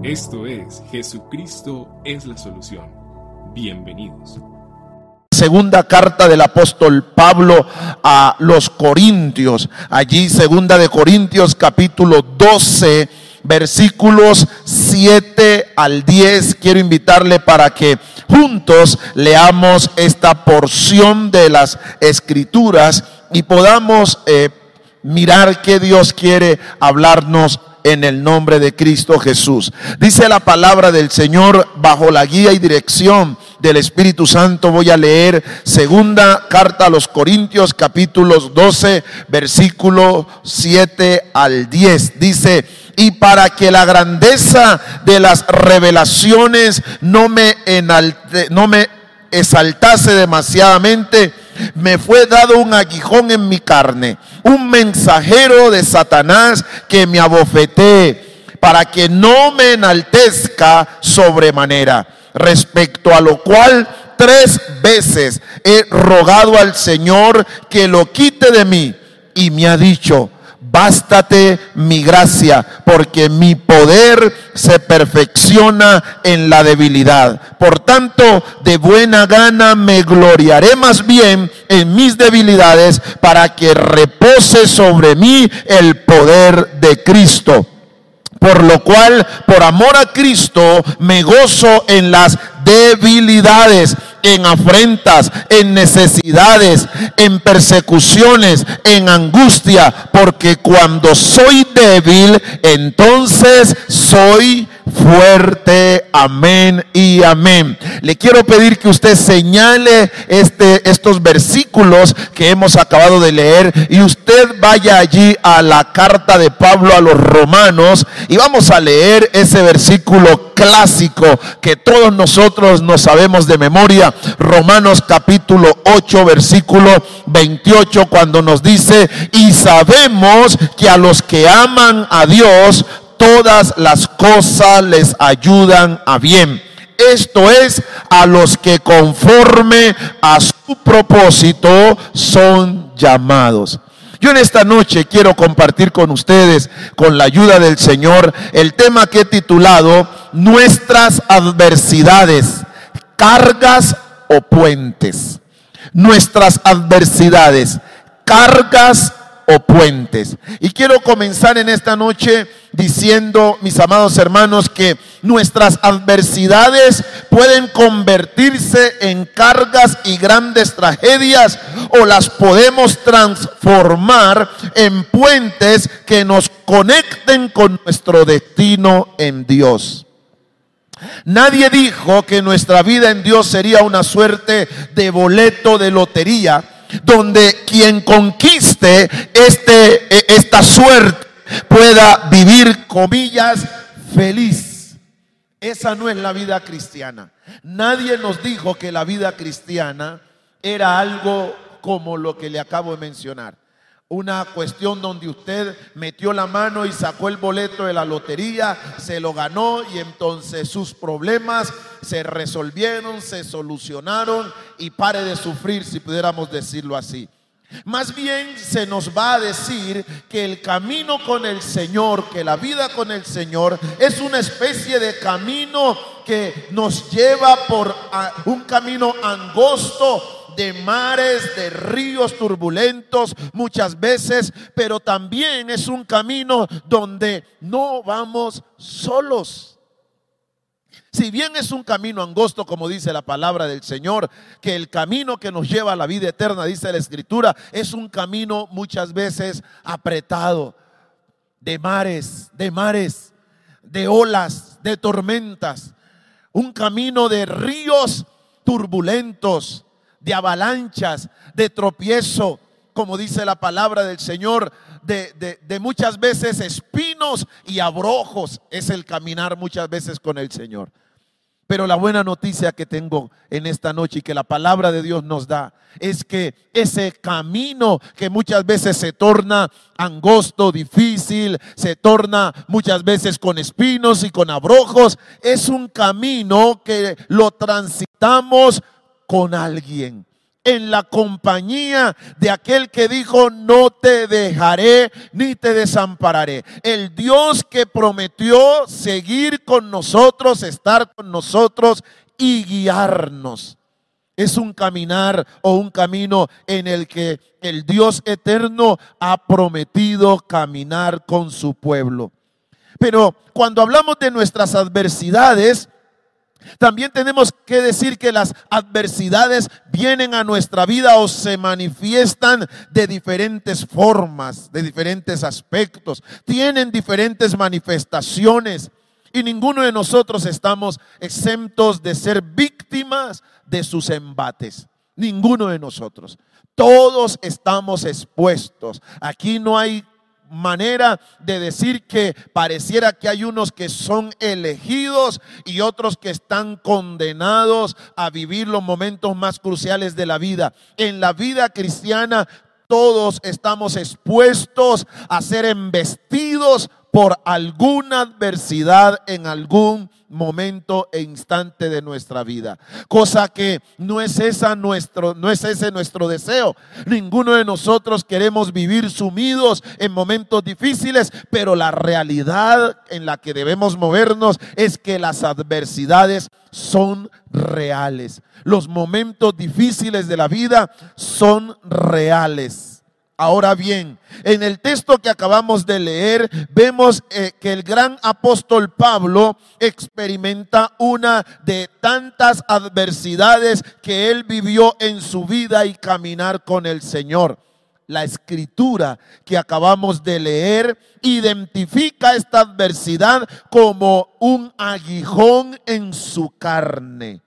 Esto es Jesucristo es la solución. Bienvenidos. Segunda carta del apóstol Pablo a los Corintios. Allí, segunda de Corintios capítulo 12, versículos 7 al 10. Quiero invitarle para que juntos leamos esta porción de las escrituras y podamos eh, mirar qué Dios quiere hablarnos en el nombre de Cristo Jesús. Dice la palabra del Señor bajo la guía y dirección del Espíritu Santo. Voy a leer segunda carta a los Corintios capítulos 12 versículo 7 al 10. Dice, y para que la grandeza de las revelaciones no me, enalte, no me exaltase demasiadamente, me fue dado un aguijón en mi carne, un mensajero de Satanás que me abofetee para que no me enaltezca sobremanera. Respecto a lo cual tres veces he rogado al Señor que lo quite de mí y me ha dicho, bástate mi gracia, porque mi poder se perfecciona en la debilidad. Por tanto, de buena gana me gloriaré más bien en mis debilidades para que repose sobre mí el poder de Cristo. Por lo cual, por amor a Cristo, me gozo en las debilidades, en afrentas, en necesidades, en persecuciones, en angustia, porque cuando soy débil, entonces soy fuerte. Amén y amén. Le quiero pedir que usted señale este, estos versículos que hemos acabado de leer y usted vaya allí a la carta de Pablo a los romanos y vamos a leer ese versículo clásico que todos nosotros nos sabemos de memoria. Romanos capítulo 8 versículo 28 cuando nos dice, y sabemos que a los que aman a Dios, todas las cosas les ayudan a bien. Esto es a los que conforme a su propósito son llamados. Yo en esta noche quiero compartir con ustedes, con la ayuda del Señor, el tema que he titulado Nuestras adversidades, cargas o puentes. Nuestras adversidades, cargas o puentes. Y quiero comenzar en esta noche diciendo, mis amados hermanos, que nuestras adversidades pueden convertirse en cargas y grandes tragedias o las podemos transformar en puentes que nos conecten con nuestro destino en Dios. Nadie dijo que nuestra vida en Dios sería una suerte de boleto de lotería donde quien conquiste este, e, esta suerte pueda vivir, comillas, feliz. Esa no es la vida cristiana. Nadie nos dijo que la vida cristiana era algo como lo que le acabo de mencionar una cuestión donde usted metió la mano y sacó el boleto de la lotería, se lo ganó y entonces sus problemas se resolvieron, se solucionaron y pare de sufrir, si pudiéramos decirlo así. Más bien se nos va a decir que el camino con el Señor, que la vida con el Señor es una especie de camino que nos lleva por un camino angosto, de mares, de ríos turbulentos muchas veces, pero también es un camino donde no vamos solos. Si bien es un camino angosto, como dice la palabra del Señor, que el camino que nos lleva a la vida eterna, dice la Escritura, es un camino muchas veces apretado, de mares, de mares, de olas, de tormentas, un camino de ríos turbulentos, de avalanchas, de tropiezo, como dice la palabra del Señor, de, de, muchas veces espinos y abrojos es el caminar muchas veces con el Señor. Pero la buena noticia que tengo en esta noche y que la palabra de Dios nos da es que ese camino que muchas veces se torna angosto, difícil, se torna muchas veces con espinos y con abrojos, es un camino que lo transitamos con alguien, en la compañía de aquel que dijo, no te dejaré ni te desampararé. El Dios que prometió seguir con nosotros, estar con nosotros y guiarnos. Es un caminar o un camino en el que el Dios eterno ha prometido caminar con su pueblo. Pero cuando hablamos de nuestras adversidades, también tenemos que decir que las adversidades vienen a nuestra vida o se manifiestan de diferentes formas, de diferentes aspectos, tienen diferentes manifestaciones. Y ninguno de nosotros estamos exentos de ser víctimas de sus embates. Ninguno de nosotros. Todos estamos expuestos. Aquí no hay manera de decir que pareciera que hay unos que son elegidos y otros que están condenados a vivir los momentos más cruciales de la vida. En la vida cristiana todos estamos expuestos a ser embestidos por alguna adversidad en algún momento e instante de nuestra vida. Cosa que no es esa nuestro no es ese nuestro deseo. Ninguno de nosotros queremos vivir sumidos en momentos difíciles, pero la realidad en la que debemos movernos es que las adversidades son reales. Los momentos difíciles de la vida son reales. Ahora bien, en el texto que acabamos de leer, vemos eh, que el gran apóstol Pablo experimenta una de tantas adversidades que él vivió en su vida y caminar con el Señor. La escritura que acabamos de leer identifica esta adversidad como un aguijón en su carne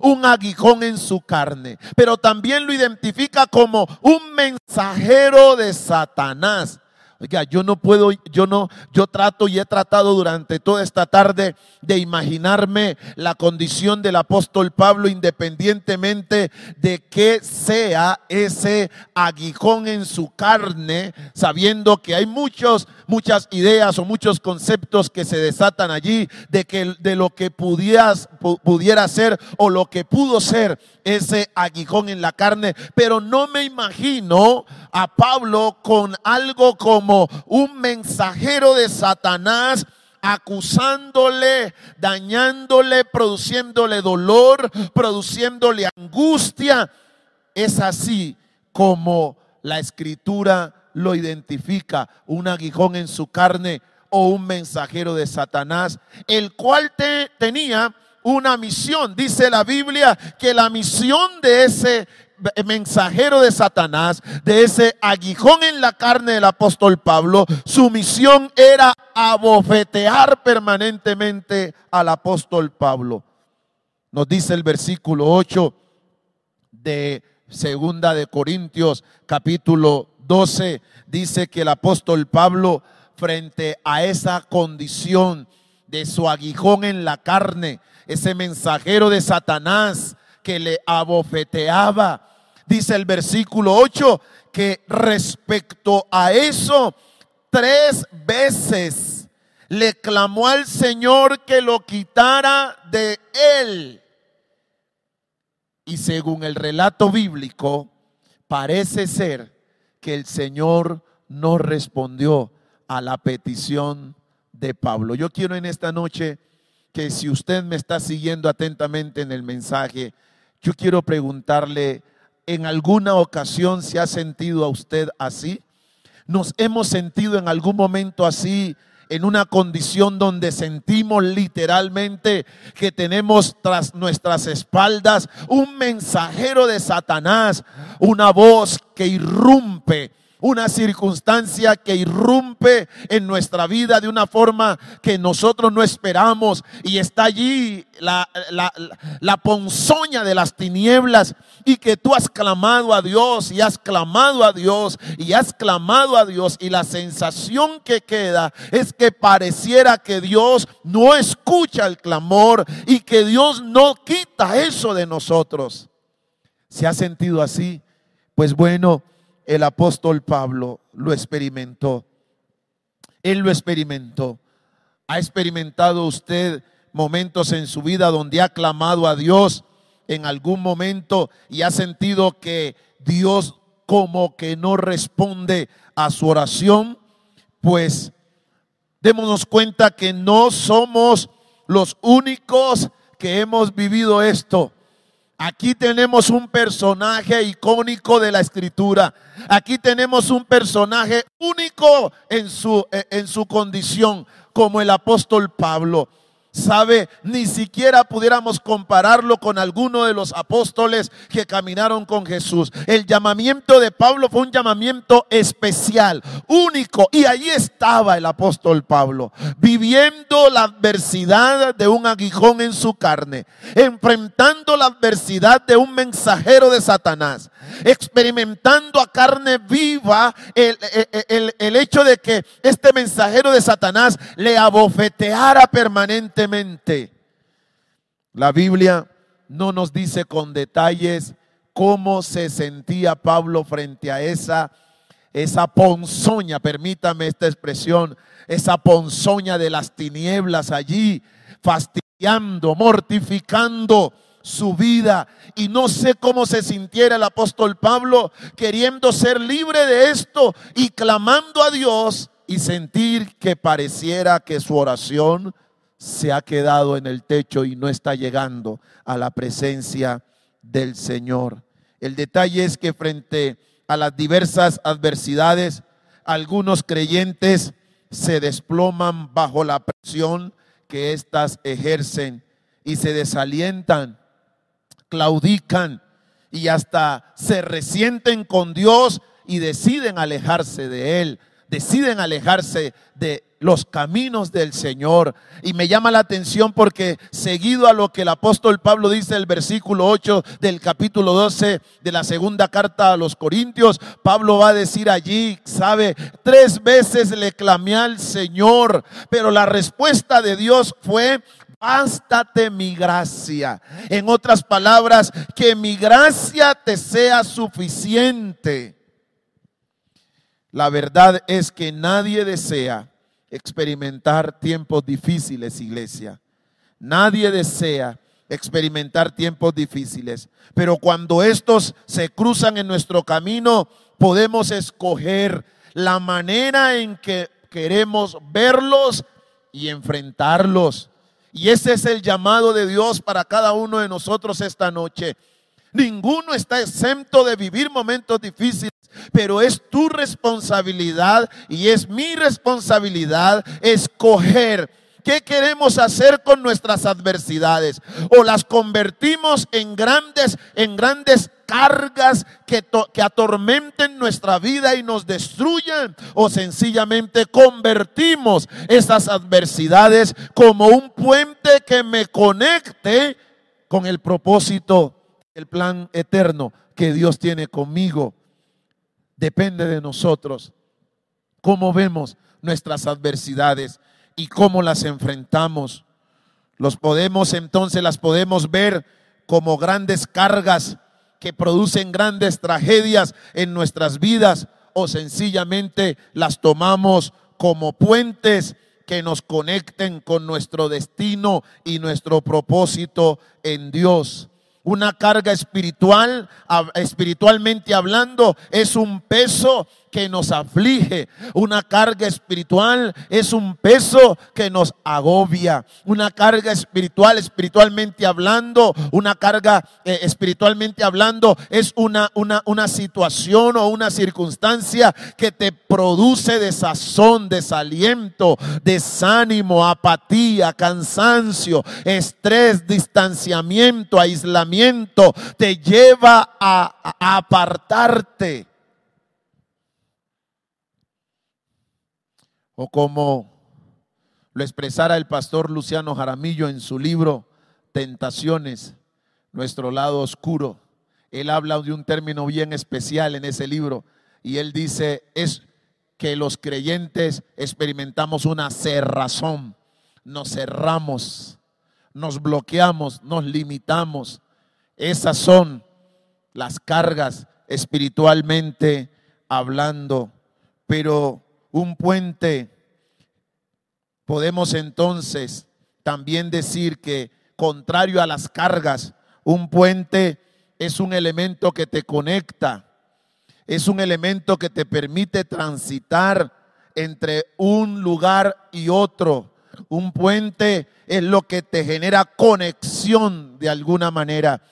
un aguijón en su carne, pero también lo identifica como un mensajero de Satanás. Oiga, yo no puedo, yo no, yo trato y he tratado durante toda esta tarde de imaginarme la condición del apóstol Pablo independientemente de que sea ese aguijón en su carne, sabiendo que hay muchos, muchas ideas o muchos conceptos que se desatan allí de que de lo que pudieras, pudiera ser o lo que pudo ser ese aguijón en la carne, pero no me imagino a Pablo con algo como un mensajero de Satanás acusándole, dañándole, produciéndole dolor, produciéndole angustia. Es así como la escritura lo identifica, un aguijón en su carne o un mensajero de Satanás, el cual tenía una misión. Dice la Biblia que la misión de ese mensajero de Satanás, de ese aguijón en la carne del apóstol Pablo, su misión era abofetear permanentemente al apóstol Pablo. Nos dice el versículo 8 de Segunda de Corintios, capítulo 12, dice que el apóstol Pablo frente a esa condición de su aguijón en la carne, ese mensajero de Satanás que le abofeteaba. Dice el versículo 8 que respecto a eso, tres veces le clamó al Señor que lo quitara de él. Y según el relato bíblico, parece ser que el Señor no respondió a la petición de Pablo. Yo quiero en esta noche que si usted me está siguiendo atentamente en el mensaje, yo quiero preguntarle, ¿en alguna ocasión se ha sentido a usted así? ¿Nos hemos sentido en algún momento así? en una condición donde sentimos literalmente que tenemos tras nuestras espaldas un mensajero de Satanás, una voz que irrumpe una circunstancia que irrumpe en nuestra vida de una forma que nosotros no esperamos y está allí la, la, ponzoña de las tinieblas y que tú has clamado a Dios y has clamado a Dios y has clamado a Dios y la sensación que queda es que pareciera que Dios no escucha el clamor y que Dios no quita eso de nosotros. ¿Se ha sentido así? Pues bueno, el apóstol Pablo lo experimentó. Él lo experimentó. ¿Ha experimentado usted momentos en su vida donde ha clamado a Dios en algún momento y ha sentido que Dios como que no responde a su oración, pues démonos cuenta que no somos los únicos que hemos vivido esto. Aquí tenemos un personaje icónico de la escritura. Aquí tenemos un personaje único en su, en su condición, como el apóstol Pablo. Sabe, ni siquiera pudiéramos compararlo con alguno de los apóstoles que caminaron con Jesús. El llamamiento de Pablo fue un llamamiento especial, único. Y ahí estaba el apóstol Pablo, viviendo la adversidad de un aguijón en su carne, enfrentando la adversidad de un mensajero de Satanás, experimentando a carne viva el, el, el hecho de que este mensajero de Satanás le abofeteara permanentemente. La Biblia no nos dice con detalles cómo se sentía Pablo frente a esa esa ponzoña, permítame esta expresión, esa ponzoña de las tinieblas allí, fastidiando, mortificando su vida. Y no sé cómo se sintiera el apóstol Pablo queriendo ser libre de esto y clamando a Dios y sentir que pareciera que su oración se ha quedado en el techo y no está llegando a la presencia del Señor. El detalle es que frente a las diversas adversidades, algunos creyentes se desploman bajo la presión que éstas ejercen y se desalientan, claudican y hasta se resienten con Dios y deciden alejarse de Él, deciden alejarse de los caminos del Señor. Y me llama la atención porque seguido a lo que el apóstol Pablo dice el versículo 8 del capítulo 12 de la segunda carta a los Corintios, Pablo va a decir allí, sabe, tres veces le clamé al Señor, pero la respuesta de Dios fue, bástate mi gracia. En otras palabras, que mi gracia te sea suficiente. La verdad es que nadie desea experimentar tiempos difíciles, iglesia. Nadie desea experimentar tiempos difíciles, pero cuando estos se cruzan en nuestro camino, podemos escoger la manera en que queremos verlos y enfrentarlos. Y ese es el llamado de Dios para cada uno de nosotros esta noche. Ninguno está exento de vivir momentos difíciles, pero es tu responsabilidad y es mi responsabilidad escoger qué queremos hacer con nuestras adversidades o las convertimos en grandes en grandes cargas que, atormenten nuestra vida y nos destruyan o sencillamente convertimos esas adversidades como un puente que me conecte con el propósito el plan eterno que Dios tiene conmigo depende de nosotros. Cómo vemos nuestras adversidades y cómo las enfrentamos. Los podemos entonces las podemos ver como grandes cargas que producen grandes tragedias en nuestras vidas o sencillamente las tomamos como puentes que nos conecten con nuestro destino y nuestro propósito en Dios. Una carga espiritual, espiritualmente hablando, es un peso que nos aflige. Una carga espiritual es un peso que nos agobia. Una carga espiritual, espiritualmente hablando, una carga eh, espiritualmente hablando es una, una, una situación o una circunstancia que te produce desazón, desaliento, desánimo, apatía, cansancio, estrés, distanciamiento, aislamiento. Te lleva a, a apartarte o como lo expresara el pastor Luciano Jaramillo en su libro Tentaciones, nuestro lado oscuro. Él habla de un término bien especial en ese libro y él dice es que los creyentes experimentamos una cerrazón, nos cerramos, nos bloqueamos, nos limitamos. Esas son las cargas espiritualmente hablando, pero un puente, podemos entonces también decir que contrario a las cargas Un puente es un elemento que te conecta, es un elemento que te permite transitar entre un lugar y otro. Un puente es lo que te genera conexión de alguna manera.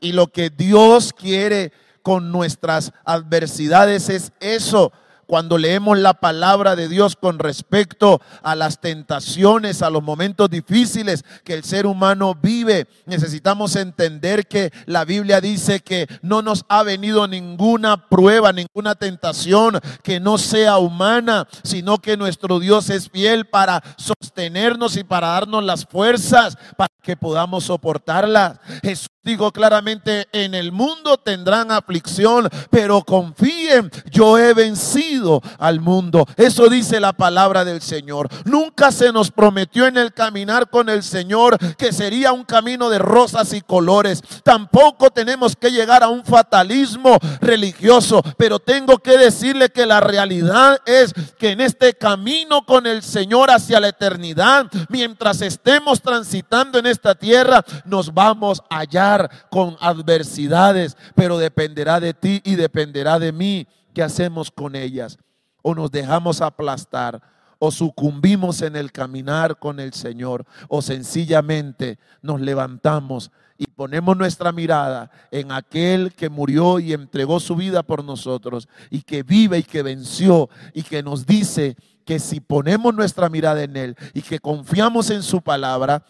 Y lo que Dios quiere con nuestras adversidades es eso, cuando leemos la palabra de Dios con respecto a las tentaciones, a los momentos difíciles que el ser humano vive, necesitamos entender que la Biblia dice que no nos ha venido ninguna prueba, ninguna tentación que no sea humana, sino que nuestro Dios es fiel para sostenernos y para darnos las fuerzas para que podamos soportarlas. Jesús dijo claramente, en el mundo tendrán aflicción, pero confíen, yo he vencido al mundo. Eso dice la palabra del Señor. Nunca se nos prometió en el caminar con el Señor que sería un camino de rosas y colores. Tampoco tenemos que llegar a un fatalismo religioso, pero tengo que decirle que la realidad es que en este camino con el Señor hacia la eternidad, mientras estemos transitando en esta tierra, nos vamos a hallar con adversidades, pero dependerá de ti y dependerá de mí. ¿qué hacemos con ellas? O nos dejamos aplastar, o sucumbimos en el caminar con el Señor, o sencillamente nos levantamos y ponemos nuestra mirada en aquel que murió y entregó su vida por nosotros, y que vive y que venció, y que nos dice que si ponemos nuestra mirada en Él y que confiamos en su palabra,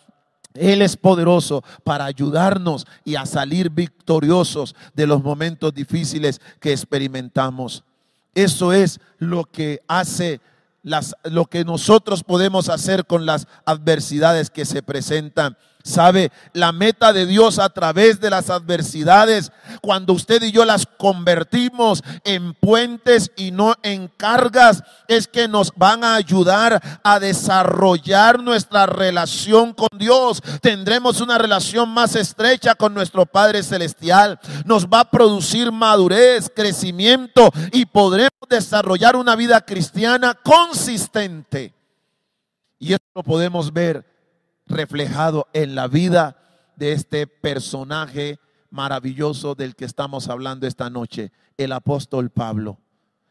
él es poderoso para ayudarnos y a salir victoriosos de los momentos difíciles que experimentamos. Eso es lo que hace las, lo que nosotros podemos hacer con las adversidades que se presentan. Sabe, la meta de Dios a través de las adversidades, cuando usted y yo las convertimos en puentes y no en cargas, es que nos van a ayudar a desarrollar nuestra relación con Dios. Tendremos una relación más estrecha con nuestro Padre Celestial. Nos va a producir madurez, crecimiento y podremos desarrollar una vida cristiana consistente. Y esto lo podemos ver reflejado en la vida de este personaje maravilloso del que estamos hablando esta noche, el apóstol Pablo.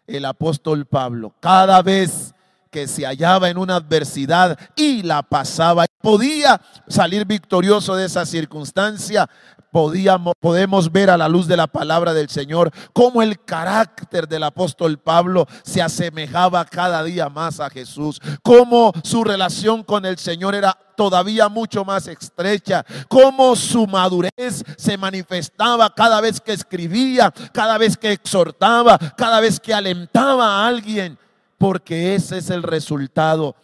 El apóstol Pablo, cada vez que se hallaba en una adversidad y la pasaba, podía salir victorioso de esa circunstancia, podíamos, podemos ver a la luz de la palabra del Señor cómo el carácter del apóstol Pablo se asemejaba cada día más a Jesús, cómo su relación con el Señor era todavía mucho más estrecha, cómo su madurez se manifestaba cada vez que escribía, cada vez que exhortaba, cada vez que alentaba a alguien, porque ese es el resultado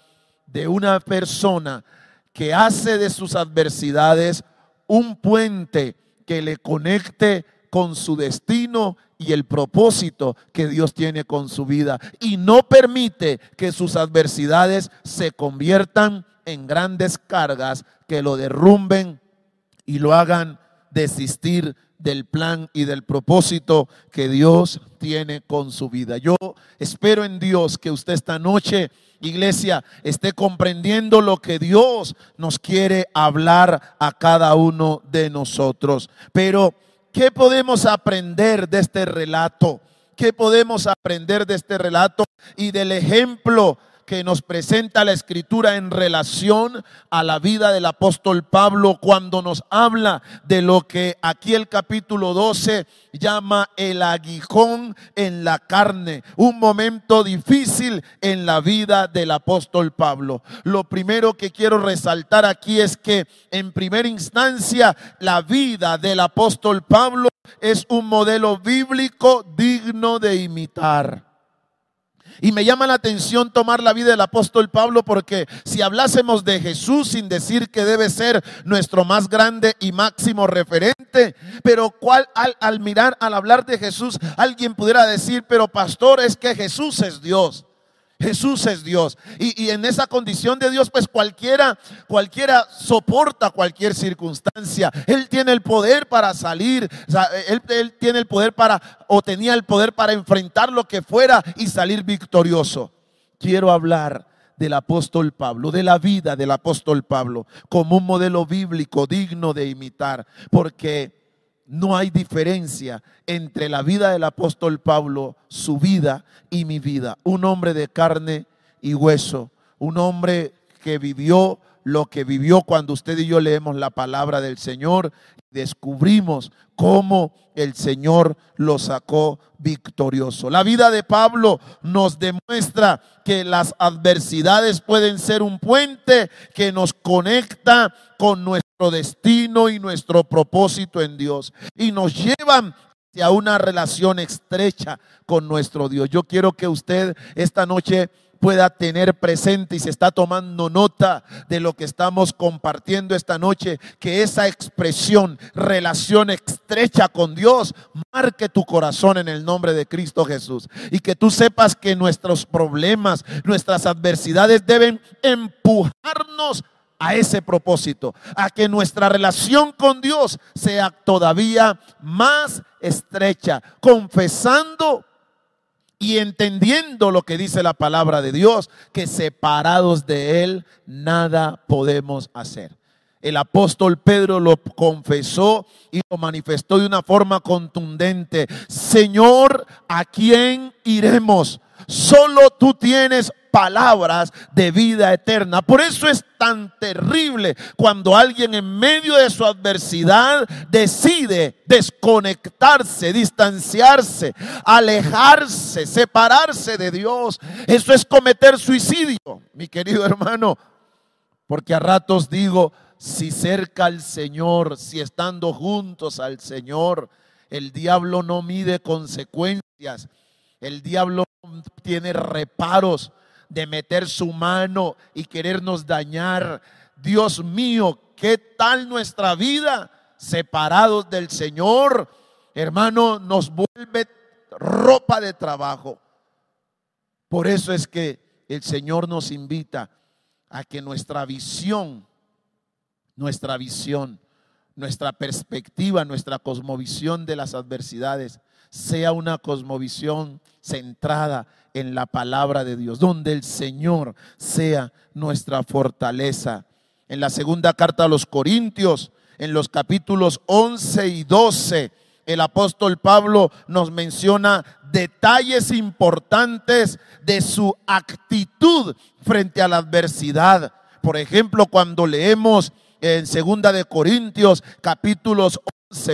de una persona que hace de sus adversidades un puente que le conecte con su destino y el propósito que Dios tiene con su vida. Y no permite que sus adversidades se conviertan en grandes cargas que lo derrumben y lo hagan desistir del plan y del propósito que Dios tiene con su vida. Yo espero en Dios que usted esta noche iglesia, esté comprendiendo lo que Dios nos quiere hablar a cada uno de nosotros. Pero, ¿qué podemos aprender de este relato? ¿Qué podemos aprender de este relato y del ejemplo que nos presenta la escritura en relación a la vida del apóstol Pablo cuando nos habla de lo que aquí el capítulo 12 llama el aguijón en la carne, un momento difícil en la vida del apóstol Pablo. Lo primero que quiero resaltar aquí es que en primera instancia la vida del apóstol Pablo es un modelo bíblico digno de imitar. Y me llama la atención tomar la vida del apóstol Pablo porque si hablásemos de Jesús sin decir que debe ser nuestro más grande y máximo referente, pero cual al, al mirar, al hablar de Jesús, alguien pudiera decir, pero pastor, es que Jesús es Dios. Jesús es Dios. Y, en esa condición de Dios, pues cualquiera, cualquiera soporta cualquier circunstancia. Él tiene el poder para salir. él, él tiene el poder para, o tenía el poder para enfrentar lo que fuera y salir victorioso. Quiero hablar del apóstol Pablo, de la vida del apóstol Pablo, como un modelo bíblico digno de imitar, porque no hay diferencia entre la vida del apóstol Pablo, su vida y mi vida. Un hombre de carne y hueso, un hombre que vivió lo que vivió cuando usted y yo leemos la palabra del Señor, descubrimos cómo el Señor lo sacó victorioso. La vida de Pablo nos demuestra que las adversidades pueden ser un puente que nos conecta con nuestro destino y nuestro propósito en Dios y nos llevan a una relación estrecha con nuestro Dios. Yo quiero que usted esta noche pueda tener presente y se está tomando nota de lo que estamos compartiendo esta noche, que esa expresión, relación estrecha con Dios, marque tu corazón en el nombre de Cristo Jesús. Y que tú sepas que nuestros problemas, nuestras adversidades deben empujarnos a ese propósito, a que nuestra relación con Dios sea todavía más estrecha, confesando y entendiendo lo que dice la palabra de Dios, que separados de Él nada podemos hacer. El apóstol Pedro lo confesó y lo manifestó de una forma contundente. Señor, ¿a quién iremos? Solo tú tienes palabras de vida eterna. Por eso es tan terrible cuando alguien en medio de su adversidad decide desconectarse, distanciarse, alejarse, separarse de Dios. Eso es cometer suicidio, mi querido hermano. Porque a ratos digo, si cerca al Señor, si estando juntos al Señor, el diablo no mide consecuencias. El diablo tiene reparos de meter su mano y querernos dañar. Dios mío, ¿qué tal nuestra vida separados del Señor? Hermano, nos vuelve ropa de trabajo. Por eso es que el Señor nos invita a que nuestra visión, nuestra visión, nuestra perspectiva, nuestra cosmovisión de las adversidades sea una cosmovisión centrada en la palabra de Dios, donde el Señor sea nuestra fortaleza. En la segunda carta a los Corintios, en los capítulos 11 y 12, el apóstol Pablo nos menciona detalles importantes de su actitud frente a la adversidad. Por ejemplo, cuando leemos en segunda de Corintios capítulos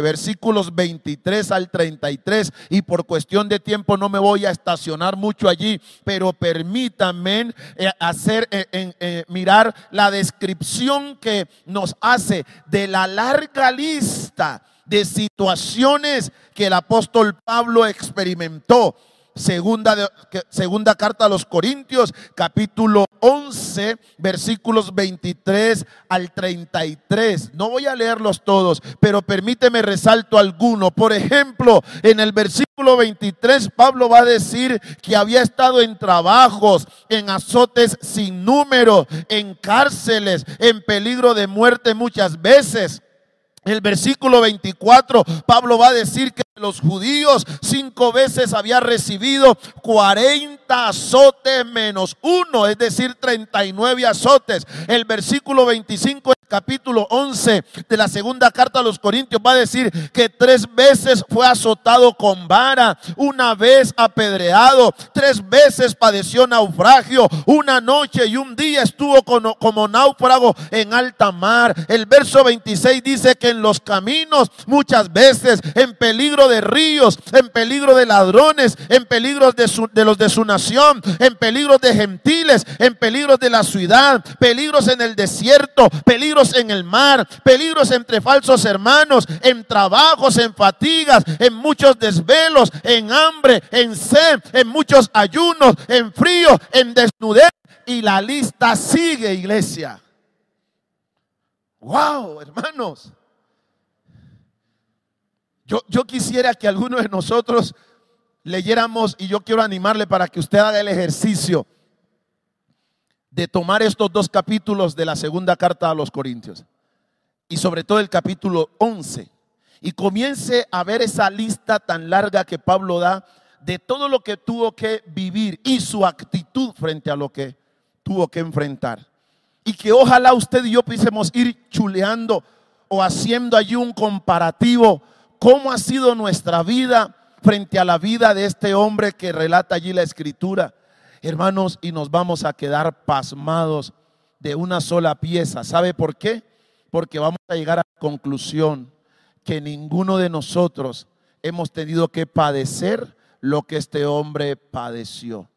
versículos 23 al 33 y por cuestión de tiempo no me voy a estacionar mucho allí, pero permítanme eh, hacer eh, eh, mirar la descripción que nos hace de la larga lista de situaciones que el apóstol Pablo experimentó Segunda, segunda carta a los Corintios, capítulo 11, versículos 23 al 33. No voy a leerlos todos, pero permíteme resalto alguno. Por ejemplo, en el versículo 23, Pablo va a decir que había estado en trabajos, en azotes sin número, en cárceles, en peligro de muerte muchas veces. El versículo 24, Pablo va a decir que los judíos cinco veces había recibido 40 azotes menos uno, es decir, 39 azotes. El versículo 25 capítulo 11 de la segunda carta a los Corintios va a decir que tres veces fue azotado con vara, una vez apedreado, tres veces padeció naufragio, una noche y un día estuvo como, náufrago en alta mar. El verso 26 dice que en los caminos muchas veces en peligro de ríos, en peligro de ladrones, en peligro de, de los de su nación, en peligro de gentiles, en peligro de la ciudad, peligros en el desierto, peligros en el mar, peligros entre falsos hermanos, en trabajos, en fatigas, en muchos desvelos, en hambre, en sed, en muchos ayunos, en frío, en desnudez. Y la lista sigue, iglesia. Wow, hermanos. Yo, yo quisiera que algunos de nosotros leyéramos y yo quiero animarle para que usted haga el ejercicio de tomar estos dos capítulos de la segunda carta a los Corintios y sobre todo el capítulo 11 y comience a ver esa lista tan larga que Pablo da de todo lo que tuvo que vivir y su actitud frente a lo que tuvo que enfrentar. Y que ojalá usted y yo pudiésemos ir chuleando o haciendo allí un comparativo, cómo ha sido nuestra vida frente a la vida de este hombre que relata allí la escritura. Hermanos, y nos vamos a quedar pasmados de una sola pieza. ¿Sabe por qué? Porque vamos a llegar a la conclusión que ninguno de nosotros hemos tenido que padecer lo que este hombre padeció.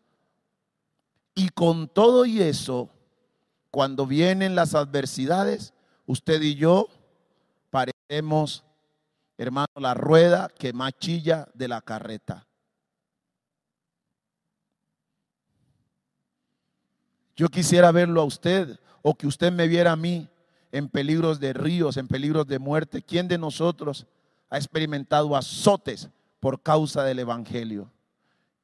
Y con todo y eso, cuando vienen las adversidades, usted y yo parecemos, hermano, la rueda que machilla de la carreta. Yo quisiera verlo a usted o que usted me viera a mí en peligros de ríos, en peligros de muerte. ¿Quién de nosotros ha experimentado azotes por causa del Evangelio?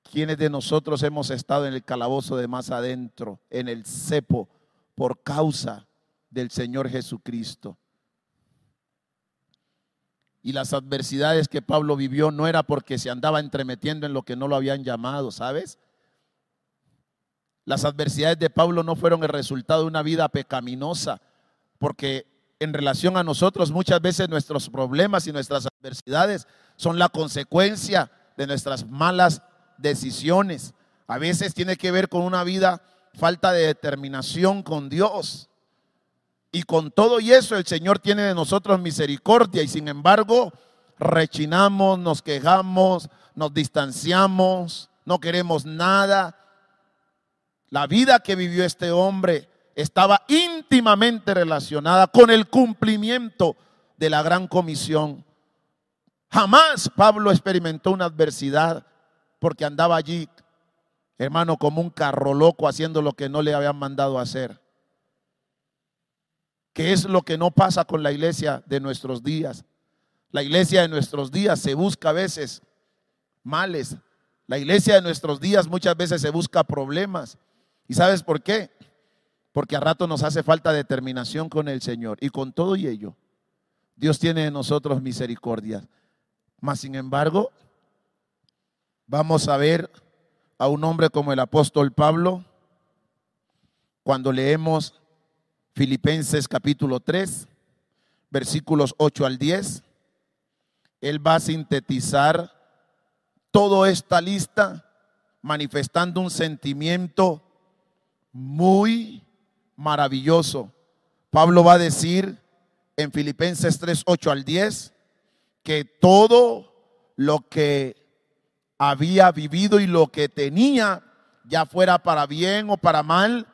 ¿Quiénes de nosotros hemos estado en el calabozo de más adentro, en el cepo, por causa del Señor Jesucristo? Y las adversidades que Pablo vivió no era porque se andaba entremetiendo en lo que no lo habían llamado, ¿sabes? Las adversidades de Pablo no fueron el resultado de una vida pecaminosa, porque en relación a nosotros muchas veces nuestros problemas y nuestras adversidades son la consecuencia de nuestras malas decisiones. A veces tiene que ver con una vida falta de determinación con Dios. Y con todo y eso el Señor tiene de nosotros misericordia y sin embargo rechinamos, nos quejamos, nos distanciamos, no queremos nada. La vida que vivió este hombre estaba íntimamente relacionada con el cumplimiento de la gran comisión. Jamás Pablo experimentó una adversidad porque andaba allí, hermano, como un carro loco haciendo lo que no le habían mandado hacer. ¿Qué es lo que no pasa con la iglesia de nuestros días? La iglesia de nuestros días se busca a veces males. La iglesia de nuestros días muchas veces se busca problemas. ¿Y sabes por qué? Porque a rato nos hace falta determinación con el Señor. Y con todo y ello, Dios tiene de nosotros misericordia. Mas, sin embargo, Vamos a ver a un hombre como el apóstol Pablo cuando leemos Filipenses capítulo 3, versículos 8 al 10. Él va a sintetizar toda esta lista manifestando un sentimiento muy maravilloso. Pablo va a decir en Filipenses 3, 8 al 10 que todo lo que había vivido y lo que tenía, ya fuera para bien o para mal,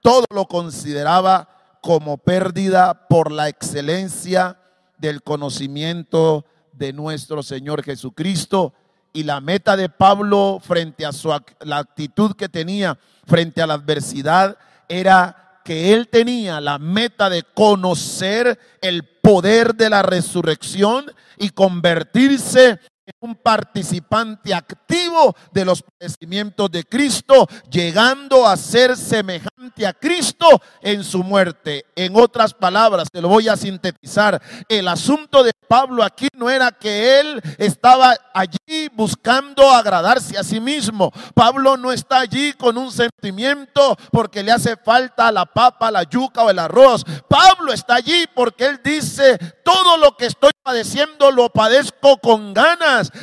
todo lo consideraba como pérdida por la excelencia del conocimiento de nuestro Señor Jesucristo. Y la meta de Pablo frente a su, la actitud que tenía frente a la adversidad era que él tenía la meta de conocer el poder de la resurrección y convertirse un participante activo de los padecimientos de Cristo, llegando a ser semejante a Cristo en su muerte. En otras palabras, te lo voy a sintetizar. El asunto de Pablo aquí no era que él estaba allí buscando agradarse a sí mismo. Pablo no está allí con un sentimiento porque le hace falta la papa, la yuca o el arroz. Pablo está allí porque él dice, todo lo que estoy padeciendo lo padezco con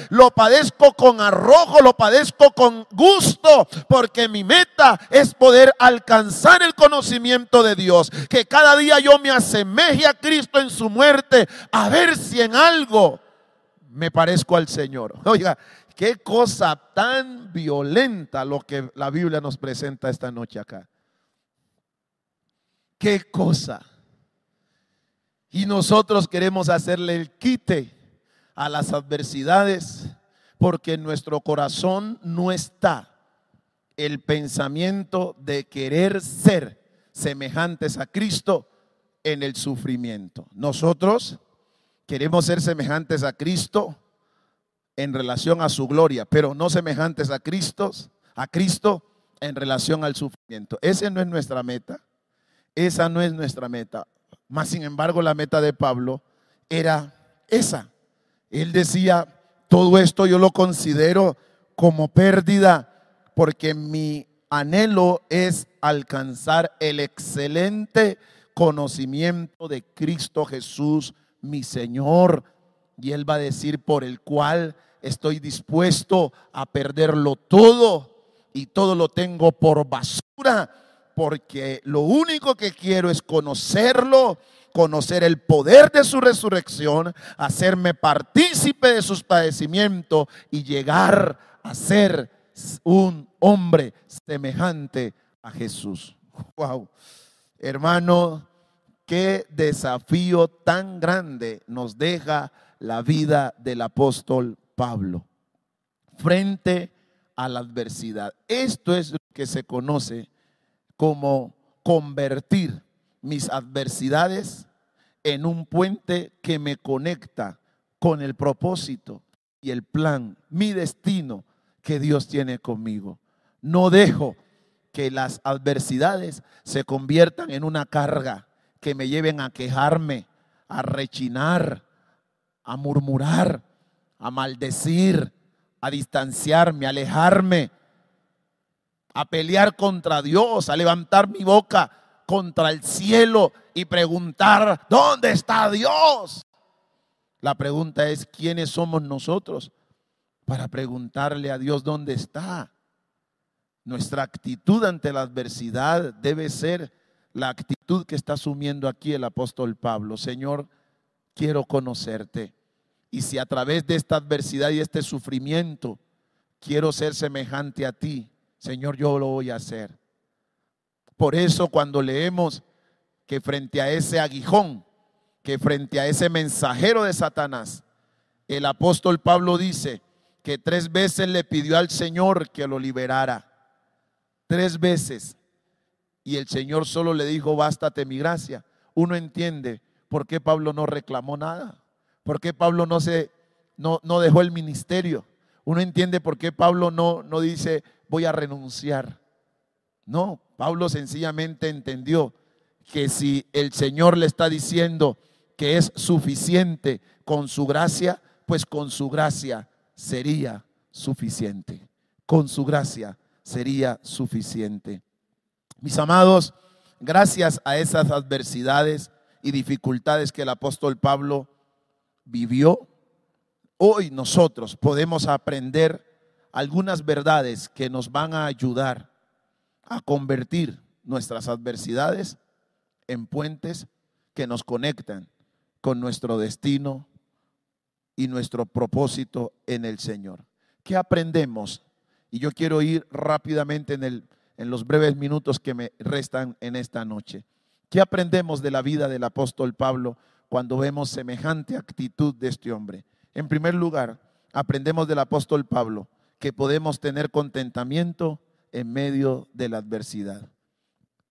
lo padezco con arrojo, lo padezco con gusto, porque mi meta es poder alcanzar el conocimiento de Dios, que cada día yo me asemeje a Cristo en su muerte, a ver si en algo me parezco al Señor. Oiga, qué cosa tan violenta lo que la Biblia nos presenta esta noche acá. Qué cosa. Y nosotros queremos hacerle el quite a las adversidades porque en nuestro corazón no está el pensamiento de querer ser semejantes a Cristo en el sufrimiento. Nosotros queremos ser semejantes a Cristo en relación a su gloria, pero no semejantes a Cristo, a Cristo en relación al sufrimiento. Esa no es nuestra meta. Esa no es nuestra meta. Más sin embargo, la meta de Pablo era esa. Él decía, todo esto yo lo considero como pérdida porque mi anhelo es alcanzar el excelente conocimiento de Cristo Jesús, mi Señor. Y Él va a decir, por el cual estoy dispuesto a perderlo todo y todo lo tengo por basura, porque lo único que quiero es conocerlo, conocer el poder de su resurrección, hacerme partícipe de sus padecimientos y llegar a ser un hombre semejante a Jesús. Wow. Hermano, qué desafío tan grande nos deja la vida del apóstol Pablo frente a la adversidad. Esto es lo que se conoce como convertir mis adversidades en un puente que me conecta con el propósito y el plan, mi destino que Dios tiene conmigo. No dejo que las adversidades se conviertan en una carga que me lleven a quejarme, a rechinar, a murmurar, a maldecir, a distanciarme, a alejarme, a pelear contra Dios, a levantar mi boca contra el cielo y preguntar, ¿dónde está Dios? La pregunta es, ¿quiénes somos nosotros para preguntarle a Dios dónde está? Nuestra actitud ante la adversidad debe ser la actitud que está asumiendo aquí el apóstol Pablo. Señor, quiero conocerte. Y si a través de esta adversidad y este sufrimiento quiero ser semejante a ti, Señor, yo lo voy a hacer. Por eso cuando leemos que frente a ese aguijón, que frente a ese mensajero de Satanás, el apóstol Pablo dice que tres veces le pidió al Señor que lo liberara. Tres veces. Y el Señor solo le dijo, bástate mi gracia. Uno entiende por qué Pablo no reclamó nada. ¿Por qué Pablo no, se, no, no dejó el ministerio? Uno entiende por qué Pablo no, no dice voy a renunciar. No, Pablo sencillamente entendió que si el Señor le está diciendo que es suficiente con su gracia, pues con su gracia sería suficiente. Con su gracia sería suficiente. Mis amados, gracias a esas adversidades y dificultades que el apóstol Pablo vivió, hoy nosotros podemos aprender algunas verdades que nos van a ayudar a convertir nuestras adversidades en puentes que nos conectan con nuestro destino y nuestro propósito en el Señor. ¿Qué aprendemos? Y yo quiero ir rápidamente en, el, en los breves minutos que me restan en esta noche. ¿Qué aprendemos de la vida del apóstol Pablo cuando vemos semejante actitud de este hombre. En primer lugar, aprendemos del apóstol Pablo que podemos tener contentamiento en medio de la adversidad.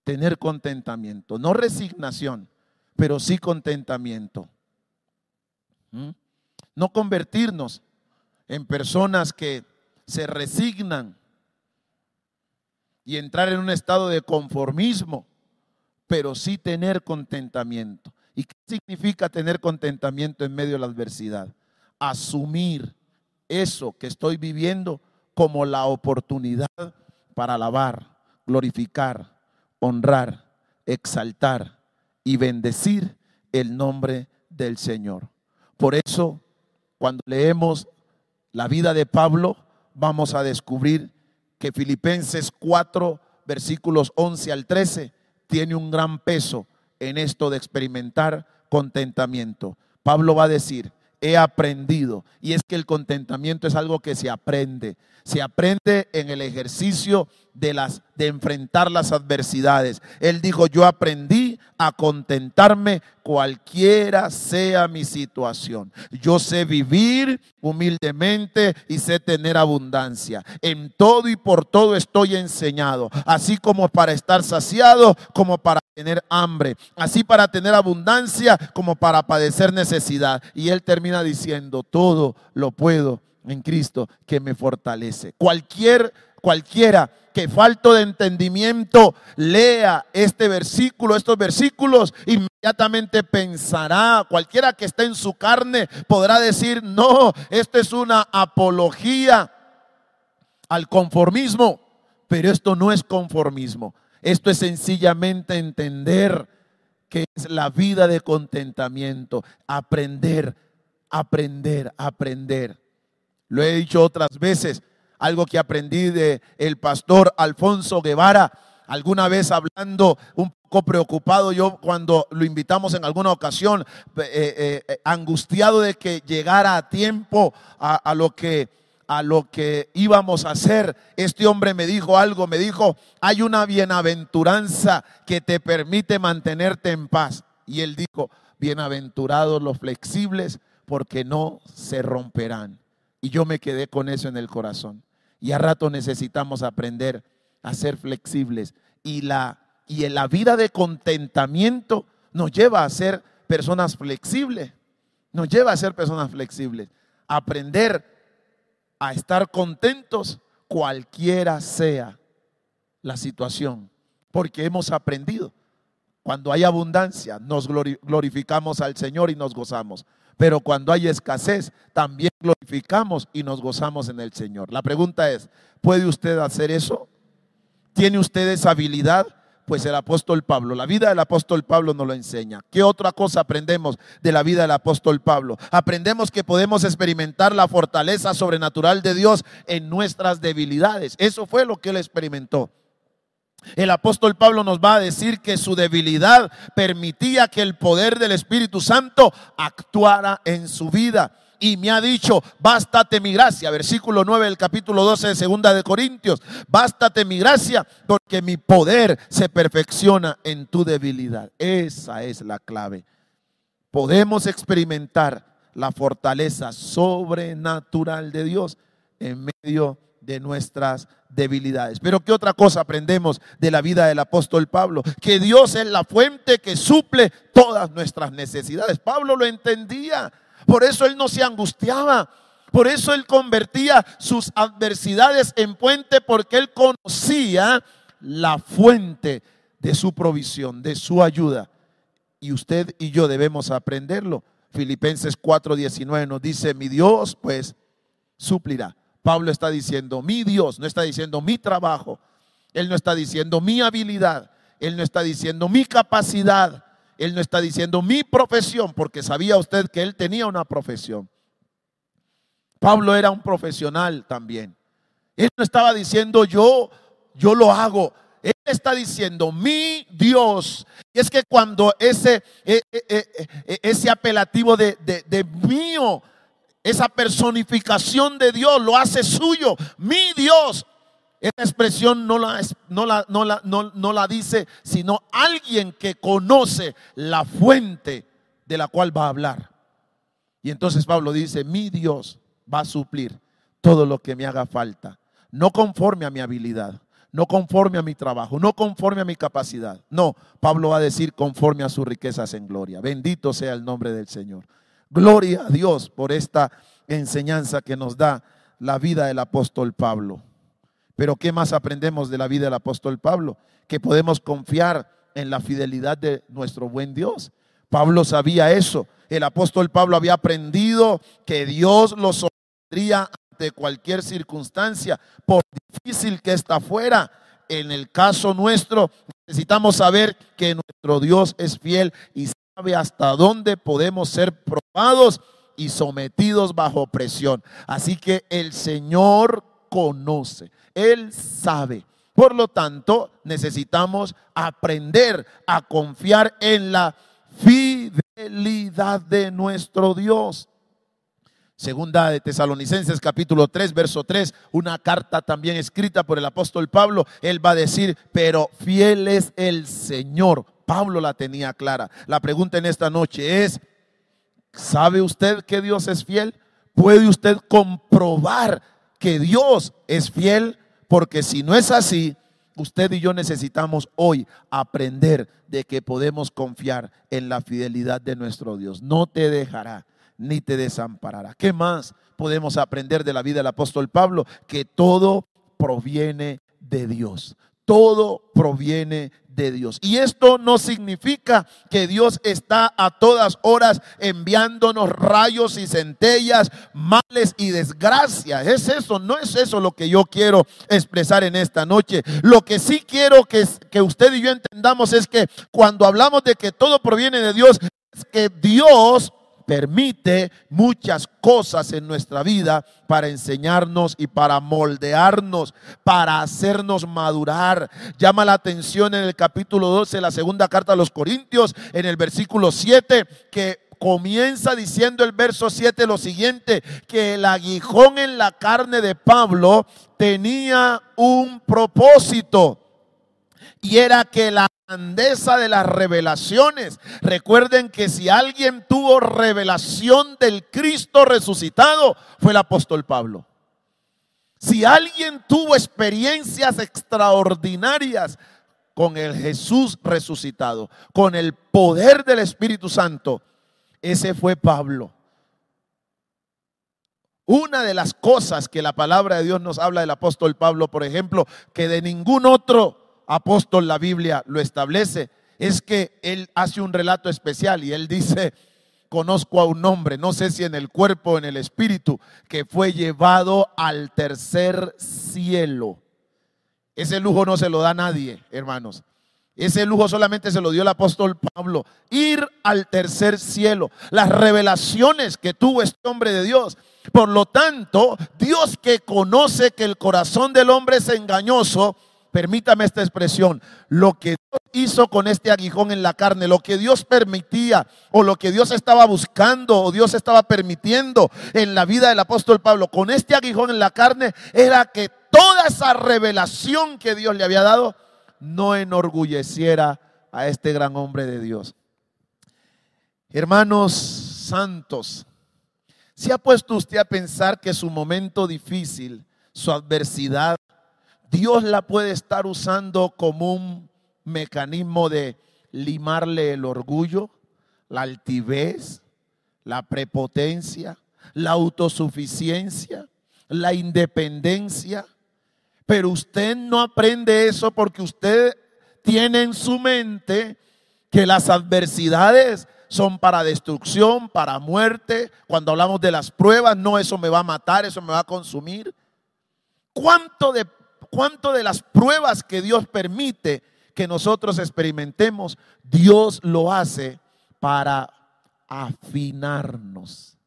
Tener contentamiento, no resignación, pero sí contentamiento. ¿Mm? No convertirnos en personas que se resignan y entrar en un estado de conformismo, pero sí tener contentamiento. ¿Y qué significa tener contentamiento en medio de la adversidad? Asumir eso que estoy viviendo como la oportunidad para alabar, glorificar, honrar, exaltar y bendecir el nombre del Señor. Por eso, cuando leemos la vida de Pablo, vamos a descubrir que Filipenses 4, versículos 11 al 13, tiene un gran peso en esto de experimentar contentamiento. Pablo va a decir, he aprendido. Y es que el contentamiento es algo que se aprende. Se aprende en el ejercicio de, las, de enfrentar las adversidades. Él dijo, yo aprendí a contentarme cualquiera sea mi situación. Yo sé vivir humildemente y sé tener abundancia. En todo y por todo estoy enseñado, así como para estar saciado, como para tener hambre, así para tener abundancia, como para padecer necesidad. Y él termina diciendo, todo lo puedo en Cristo que me fortalece. Cualquier cualquiera que falto de entendimiento lea este versículo, estos versículos, inmediatamente pensará, cualquiera que esté en su carne podrá decir, no, esto es una apología al conformismo. Pero esto no es conformismo. Esto es sencillamente entender que es la vida de contentamiento. Aprender, aprender, aprender. Lo he dicho otras veces, algo que aprendí de el pastor Alfonso Guevara, alguna vez hablando un poco preocupado yo cuando lo invitamos en alguna ocasión, eh, eh, eh, angustiado de que llegara a tiempo a, lo que a lo que íbamos a hacer, este hombre me dijo algo, me dijo, hay una bienaventuranza que te permite mantenerte en paz. Y él dijo, bienaventurados los flexibles porque no se romperán. Y yo me quedé con eso en el corazón. Y a rato necesitamos aprender a ser flexibles. Y la, y la vida de contentamiento nos lleva a ser personas flexibles. Nos lleva a ser personas flexibles. Aprender a estar contentos cualquiera sea la situación. Porque hemos aprendido. Cuando hay abundancia, nos glorificamos al Señor y nos gozamos. Pero cuando hay escasez, también glorificamos y nos gozamos en el Señor. La pregunta es, ¿puede usted hacer eso? ¿Tiene usted esa habilidad? Pues el apóstol Pablo, la vida del apóstol Pablo nos lo enseña. ¿Qué otra cosa aprendemos de la vida del apóstol Pablo? Aprendemos que podemos experimentar la fortaleza sobrenatural de Dios en nuestras debilidades. Eso fue lo que él experimentó. El apóstol Pablo nos va a decir que su debilidad permitía que el poder del Espíritu Santo actuara en su vida. Y me ha dicho, bástate mi gracia, versículo 9 del capítulo 12 de segunda de Corintios, bástate mi gracia porque mi poder se perfecciona en tu debilidad. Esa es la clave. Podemos experimentar la fortaleza sobrenatural de Dios en medio de nuestras debilidades. Pero ¿qué otra cosa aprendemos de la vida del apóstol Pablo? Que Dios es la fuente que suple todas nuestras necesidades. Pablo lo entendía. Por eso él no se angustiaba. Por eso él convertía sus adversidades en puente porque él conocía la fuente de su provisión, de su ayuda. Y usted y yo debemos aprenderlo. Filipenses 4:19 nos dice, mi Dios pues suplirá Pablo está diciendo mi Dios, no está diciendo mi trabajo, él no está diciendo mi habilidad, él no está diciendo mi capacidad, él no está diciendo mi profesión, porque sabía usted que él tenía una profesión. Pablo era un profesional también. Él no estaba diciendo yo, yo lo hago. Él está diciendo mi Dios. Y es que cuando ese, e, e, e, ese apelativo de, de, de mío esa personificación de Dios lo hace suyo. Mi Dios. Esa expresión no la, no la, no la, no, la dice, sino alguien que conoce la fuente de la cual va a hablar. Y entonces Pablo dice, mi Dios va a suplir todo lo que me haga falta. No conforme a mi habilidad, no conforme a mi trabajo, no conforme a mi capacidad. No, Pablo va a decir conforme a sus riquezas en gloria. Bendito sea el nombre del Señor. Gloria a Dios por esta enseñanza que nos da la vida del apóstol Pablo. Pero ¿qué más aprendemos de la vida del apóstol Pablo? Que podemos confiar en la fidelidad de nuestro buen Dios. Pablo sabía eso. El apóstol Pablo había aprendido que Dios lo sostendría ante cualquier circunstancia, por difícil que ésta fuera. En el caso nuestro, necesitamos saber que nuestro Dios es fiel y sabe hasta dónde podemos ser probados y sometidos bajo presión. Así que el Señor conoce, Él sabe. Por lo tanto, necesitamos aprender a confiar en la fidelidad de nuestro Dios. Segunda de Tesalonicenses capítulo 3, verso 3, una carta también escrita por el apóstol Pablo. Él va a decir, pero fiel es el Señor. Pablo la tenía clara. La pregunta en esta noche es, ¿sabe usted que Dios es fiel? ¿Puede usted comprobar que Dios es fiel? Porque si no es así, usted y yo necesitamos hoy aprender de que podemos confiar en la fidelidad de nuestro Dios. No te dejará ni te desamparará. ¿Qué más podemos aprender de la vida del apóstol Pablo? Que todo proviene de Dios. Todo proviene de Dios. Y esto no significa que Dios está a todas horas enviándonos rayos y centellas, males y desgracias. Es eso, no es eso lo que yo quiero expresar en esta noche. Lo que sí quiero que, que usted y yo entendamos es que cuando hablamos de que todo proviene de Dios, es que Dios permite muchas cosas en nuestra vida para enseñarnos y para moldearnos, para hacernos madurar. Llama la atención en el capítulo 12, la segunda carta a los Corintios, en el versículo 7, que comienza diciendo el verso 7 lo siguiente, que el aguijón en la carne de Pablo tenía un propósito y era que la grandeza de las revelaciones. Recuerden que si alguien tuvo revelación del Cristo resucitado, fue el apóstol Pablo. Si alguien tuvo experiencias extraordinarias con el Jesús resucitado, con el poder del Espíritu Santo, ese fue Pablo. Una de las cosas que la palabra de Dios nos habla del apóstol Pablo, por ejemplo, que de ningún otro apóstol la Biblia lo establece, es que él hace un relato especial y él dice, conozco a un hombre, no sé si en el cuerpo o en el espíritu, que fue llevado al tercer cielo. Ese lujo no se lo da nadie, hermanos. Ese lujo solamente se lo dio el apóstol Pablo. Ir al tercer cielo. Las revelaciones que tuvo este hombre de Dios. Por lo tanto, Dios que conoce que el corazón del hombre es engañoso, permítame esta expresión, lo que Dios hizo con este aguijón en la carne, lo que Dios permitía o lo que Dios estaba buscando o Dios estaba permitiendo en la vida del apóstol Pablo con este aguijón en la carne era que toda esa revelación que Dios le había dado no enorgulleciera a este gran hombre de Dios. Hermanos santos, ¿se ha puesto usted a pensar que su momento difícil, su adversidad, Dios la puede estar usando como un mecanismo de limarle el orgullo, la altivez, la prepotencia, la autosuficiencia, la independencia. Pero usted no aprende eso porque usted tiene en su mente que las adversidades son para destrucción, para muerte. Cuando hablamos de las pruebas, no, eso me va a matar, eso me va a consumir. ¿Cuánto de cuánto de las pruebas que Dios permite que nosotros experimentemos, Dios lo hace para afinarnos.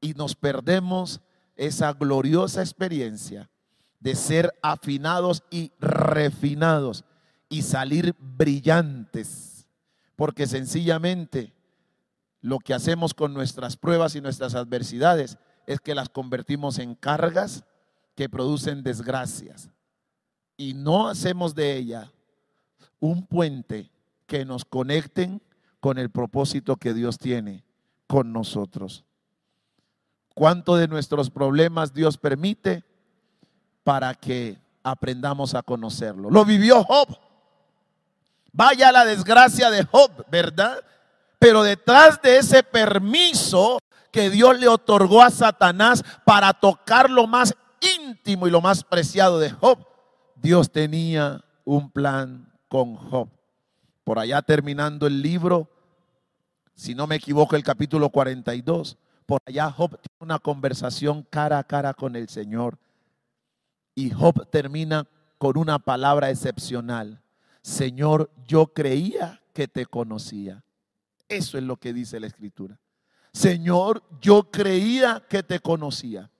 Y nos perdemos esa gloriosa experiencia de ser afinados y refinados y salir brillantes. Porque sencillamente lo que hacemos con nuestras pruebas y nuestras adversidades es que las convertimos en cargas que producen desgracias y no hacemos de ella un puente que nos conecten con el propósito que Dios tiene con nosotros. ¿Cuánto de nuestros problemas Dios permite para que aprendamos a conocerlo? Lo vivió Job. Vaya la desgracia de Job, ¿verdad? Pero detrás de ese permiso que Dios le otorgó a Satanás para tocar lo más íntimo y lo más preciado de Job, Dios tenía un plan con Job. Por allá terminando el libro, si no me equivoco, el capítulo 42, por allá Job tiene una conversación cara a cara con el Señor. Y Job termina con una palabra excepcional. Señor, yo creía que te conocía. Eso es lo que dice la escritura. Señor, yo creía que te conocía.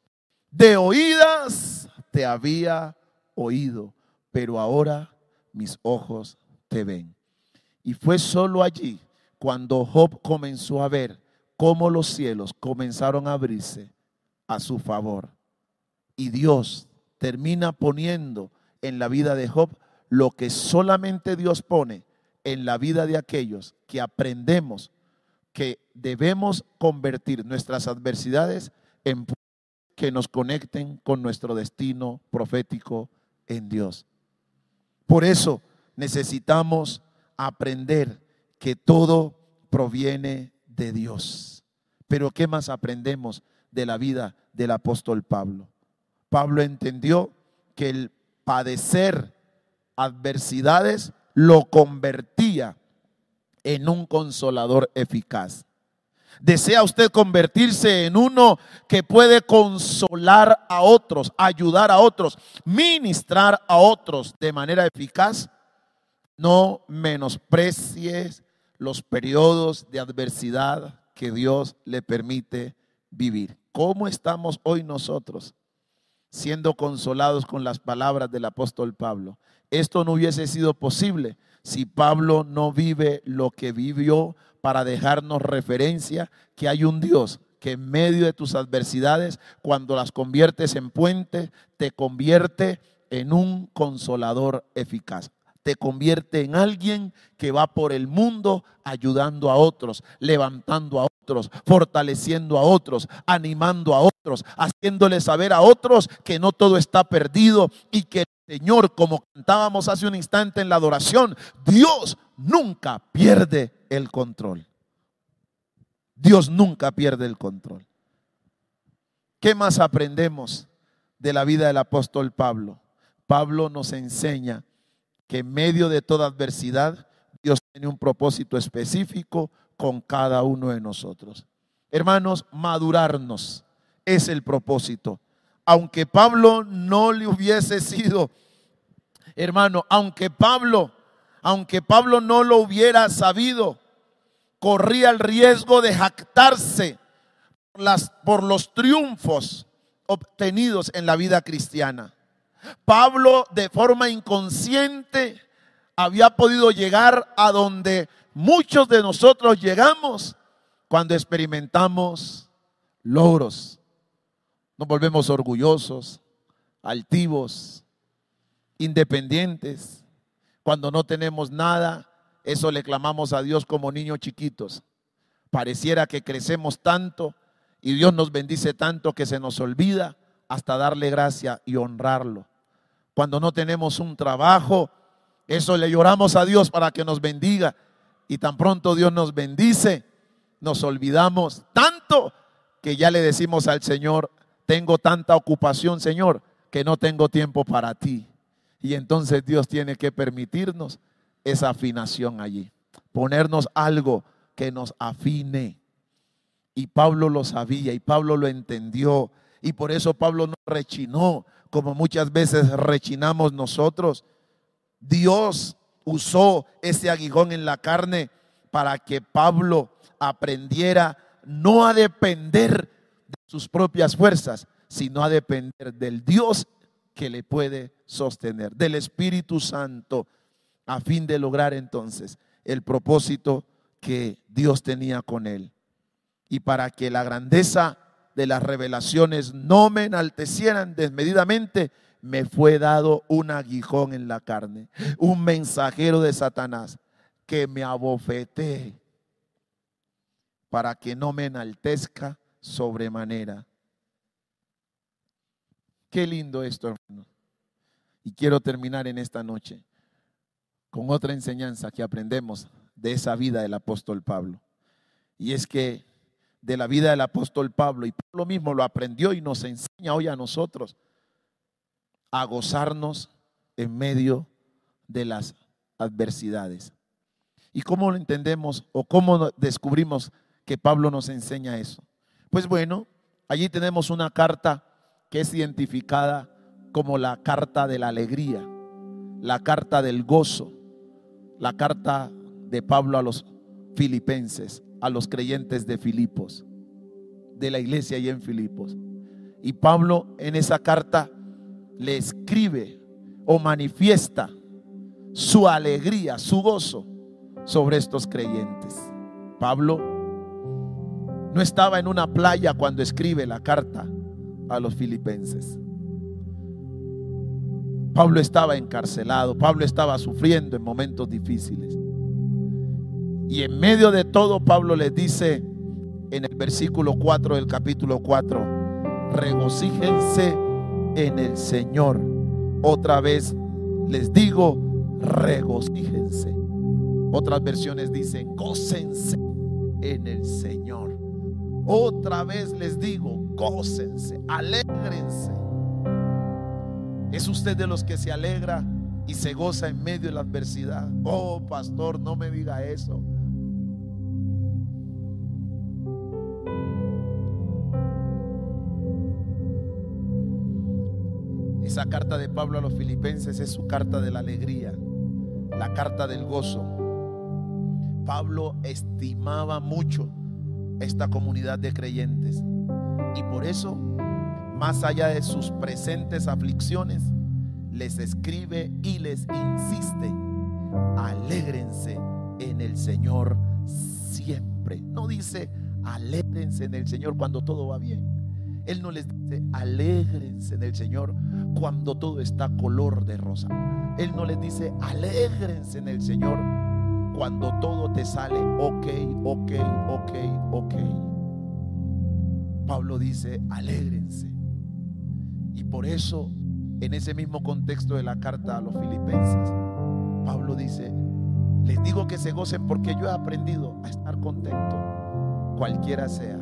De oídas te había oído, pero ahora mis ojos te ven. Y fue solo allí cuando Job comenzó a ver cómo los cielos comenzaron a abrirse a su favor. Y Dios termina poniendo en la vida de Job lo que solamente Dios pone en la vida de aquellos que aprendemos que debemos convertir nuestras adversidades en que nos conecten con nuestro destino profético en Dios. Por eso necesitamos aprender que todo proviene de Dios. Pero ¿qué más aprendemos de la vida del apóstol Pablo? Pablo entendió que el padecer adversidades lo convertía en un consolador eficaz. ¿Desea usted convertirse en uno que puede consolar a otros, ayudar a otros, ministrar a otros de manera eficaz? No menosprecies los periodos de adversidad que Dios le permite vivir. ¿Cómo estamos hoy nosotros siendo consolados con las palabras del apóstol Pablo? Esto no hubiese sido posible si Pablo no vive lo que vivió para dejarnos referencia que hay un Dios que en medio de tus adversidades, cuando las conviertes en puente, te convierte en un consolador eficaz. Te convierte en alguien que va por el mundo ayudando a otros, levantando a otros, fortaleciendo a otros, animando a otros, haciéndole saber a otros que no todo está perdido y que el Señor, como cantábamos hace un instante en la adoración, Dios nunca pierde el control. Dios nunca pierde el control. ¿Qué más aprendemos de la vida del apóstol Pablo? Pablo nos enseña que en medio de toda adversidad Dios tiene un propósito específico con cada uno de nosotros. Hermanos, madurarnos es el propósito. Aunque Pablo no le hubiese sido, hermano, aunque Pablo, aunque Pablo no lo hubiera sabido, corría el riesgo de jactarse por, las, por los triunfos obtenidos en la vida cristiana. Pablo de forma inconsciente había podido llegar a donde muchos de nosotros llegamos cuando experimentamos logros. Nos volvemos orgullosos, altivos, independientes. Cuando no tenemos nada, eso le clamamos a Dios como niños chiquitos. Pareciera que crecemos tanto y Dios nos bendice tanto que se nos olvida hasta darle gracia y honrarlo cuando no tenemos un trabajo. Eso le lloramos a Dios para que nos bendiga. Y tan pronto Dios nos bendice, nos olvidamos tanto que ya le decimos al Señor, tengo tanta ocupación, Señor, que no tengo tiempo para ti. Y entonces Dios tiene que permitirnos esa afinación allí, ponernos algo que nos afine. Y Pablo lo sabía y Pablo lo entendió. Y por eso Pablo no rechinó, como muchas veces rechinamos nosotros. Dios usó ese aguijón en la carne para que Pablo aprendiera no a depender de sus propias fuerzas, sino a depender del Dios que le puede sostener, del Espíritu Santo, a fin de lograr entonces el propósito que Dios tenía con él. Y para que la grandeza de las revelaciones no me enaltecieran desmedidamente, me fue dado un aguijón en la carne, un mensajero de Satanás que me abofete para que no me enaltezca sobremanera. Qué lindo esto, hermano. Y quiero terminar en esta noche con otra enseñanza que aprendemos de esa vida del apóstol Pablo. Y es que de la vida del apóstol Pablo. Y Pablo mismo lo aprendió y nos enseña hoy a nosotros a gozarnos en medio de las adversidades. ¿Y cómo lo entendemos o cómo descubrimos que Pablo nos enseña eso? Pues bueno, allí tenemos una carta es identificada como la carta de la alegría, la carta del gozo, la carta de Pablo a los filipenses a los creyentes de Filipos, de la iglesia ahí en Filipos. Y Pablo en esa carta le escribe o manifiesta su alegría, su gozo sobre estos creyentes. Pablo no estaba en una playa cuando escribe la carta a los filipenses. Pablo estaba encarcelado, Pablo estaba sufriendo en momentos difíciles. Y en medio de todo, Pablo les dice en el versículo 4 del capítulo 4, regocíjense en el Señor. Otra vez les digo, regocíjense. Otras versiones dicen, gócense en el Señor. Otra vez les digo, gócense, alégrense. ¿Es usted de los que se alegra y se goza en medio de la adversidad. Oh, pastor, no me diga eso. Esa carta de Pablo a los filipenses es su carta de la alegría, la carta del gozo. Pablo estimaba mucho esta comunidad de creyentes y por eso, más allá de sus presentes aflicciones, les escribe y les insiste, alégrense en el Señor siempre. No dice, alégrense en el Señor cuando todo va bien. Él no les dice, alégrense en el Señor cuando todo está color de rosa. Él no les dice, alégrense en el Señor cuando todo te sale ok, ok, ok, ok. Pablo dice, alégrense. Y por eso, en ese mismo contexto de la carta a los filipenses, Pablo dice, les digo que se gocen porque yo he aprendido a estar contento, cualquiera sea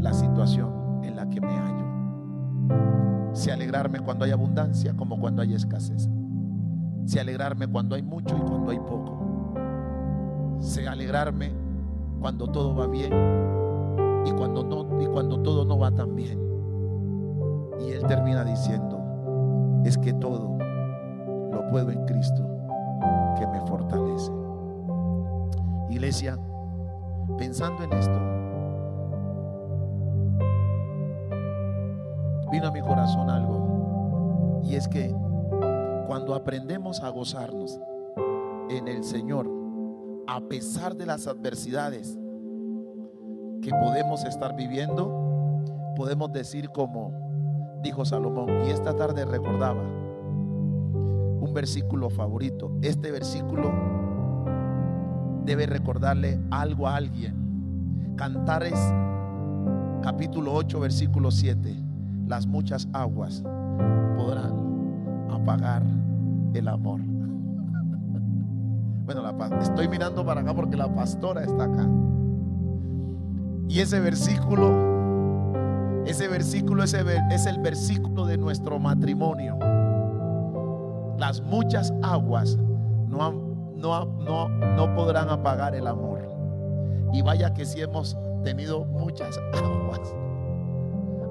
la situación en la que me hallo. Si alegrarme cuando hay abundancia como cuando hay escasez. Si alegrarme cuando hay mucho y cuando hay poco. Si alegrarme cuando todo va bien y cuando no y cuando todo no va tan bien. Y él termina diciendo, es que todo lo puedo en Cristo que me fortalece. Iglesia, pensando en esto, vino a mi corazón algo. Y es que cuando aprendemos a gozarnos en el Señor, a pesar de las adversidades que podemos estar viviendo, podemos decir como dijo Salomón, y esta tarde recordaba un versículo favorito. Este versículo debe recordarle algo a alguien. Cantares capítulo 8, versículo 7 las muchas aguas podrán apagar el amor. Bueno, estoy mirando para acá porque la pastora está acá. Y ese versículo, ese versículo es el versículo de nuestro matrimonio. Las muchas aguas no, no, no, no podrán apagar el amor. Y vaya que si hemos tenido muchas aguas